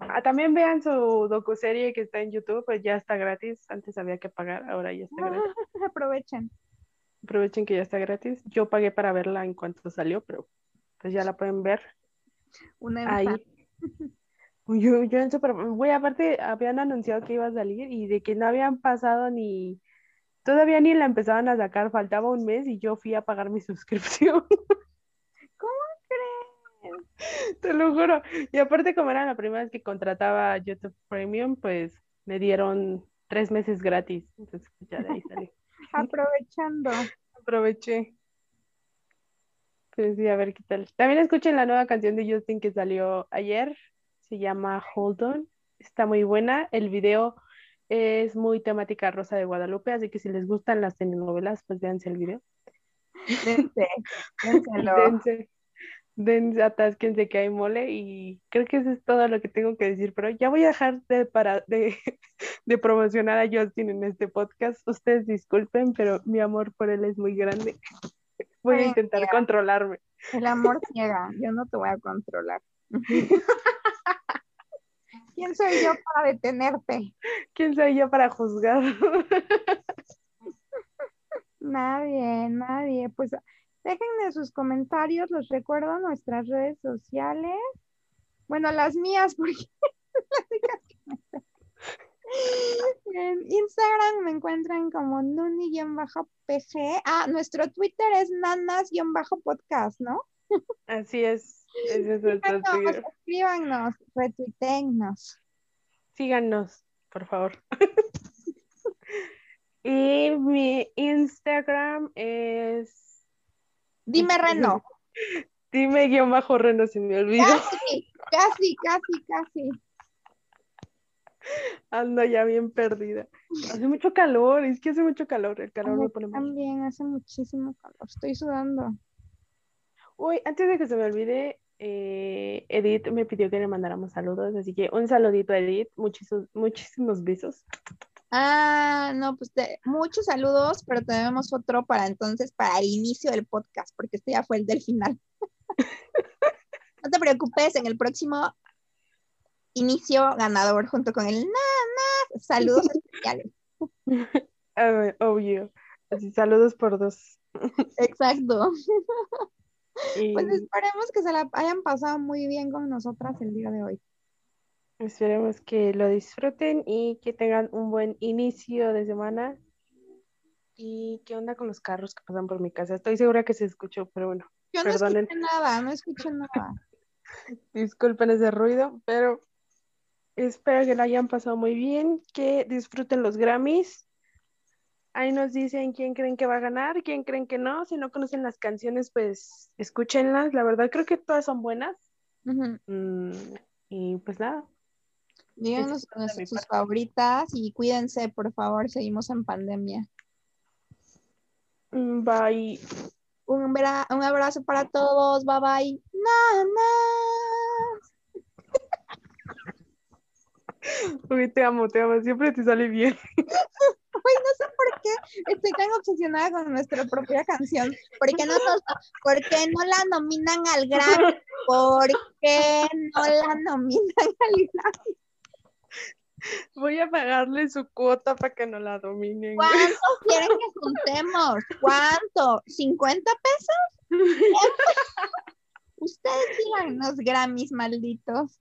Ah, también vean su docuserie que está en YouTube, pues ya está gratis. Antes había que pagar, ahora ya está gratis. Aprovechen. Aprovechen que ya está gratis. Yo pagué para verla en cuanto salió, pero pues ya la pueden ver Una ahí. Yo, yo en super, güey, aparte habían anunciado que iba a salir y de que no habían pasado ni, todavía ni la empezaban a sacar, faltaba un mes y yo fui a pagar mi suscripción. te lo juro. Y aparte como era la primera vez que contrataba YouTube Premium, pues me dieron tres meses gratis, entonces pues, ya de ahí salí. Aprovechando. Aproveché. Pues sí, a ver qué tal. También escuchen la nueva canción de Justin que salió ayer. Se llama Hold On. Está muy buena. El video es muy temática Rosa de Guadalupe, así que si les gustan las telenovelas, pues véanse el video. Dense, dénselo. Dense, dense, atásquense que hay mole y creo que eso es todo lo que tengo que decir, pero ya voy a dejar de, para, de, de promocionar a Justin en este podcast. Ustedes disculpen, pero mi amor por él es muy grande. Voy a intentar controlarme. El amor ciega, yo no te voy a controlar. ¿Quién soy yo para detenerte? ¿Quién soy yo para juzgar? Nadie, nadie. Pues déjenme sus comentarios, los recuerdo nuestras redes sociales. Bueno, las mías, porque. En Instagram me encuentran como nuni-pg. Ah, nuestro Twitter es nanas-podcast, ¿no? Así es. Ese es nuestro Síganos, Twitter. escríbanos, retuiteennos. Síganos, por favor. y mi Instagram es. Dime Reno. Dime guion bajo Reno, se me olvidó. Casi, casi, casi, casi. Ando ya bien perdida. Hace mucho calor, es que hace mucho calor. El calor me pone. También hace muchísimo calor. Estoy sudando. Uy, antes de que se me olvide, eh, Edith me pidió que le mandáramos saludos, así que un saludito a Edith, muchísimos, muchísimos besos. Ah, no, pues te- muchos saludos, pero tenemos otro para entonces, para el inicio del podcast, porque este ya fue el del final. No te preocupes, en el próximo inicio ganador junto con el na, na, saludos especiales. Obvio. Así, saludos por dos. Exacto. Y Pues esperemos que se la hayan pasado muy bien con nosotras el día de hoy. Esperemos que lo disfruten y que tengan un buen inicio de semana. ¿Y qué onda con los carros que pasan por mi casa? Estoy segura que se escuchó, pero bueno, Yo no Perdonen. escuché nada, no escuché nada. disculpen ese ruido, pero espero que lo hayan pasado muy bien, que disfruten los Grammys. Ahí nos dicen quién creen que va a ganar, quién creen que no. Si no conocen las canciones, pues escúchenlas. La verdad creo que todas son buenas. Mm, y pues nada, Díganos sus favoritas y cuídense, por favor, seguimos en pandemia. Mm, bye. Un, bra- un abrazo para todos, bye bye. Nanas. Uy, te amo, te amo, siempre te sale bien. Uy, no sé por qué estoy tan obsesionada con nuestra propia canción. ¿Por qué no, por qué no la nominan al Grammy? ¿Por qué no la nominan al Grammy? Voy a pagarle su cuota para que no la dominen. ¿Cuánto quieren que juntemos? ¿Cuánto? ¿50 pesos? Ustedes digan los Grammys malditos.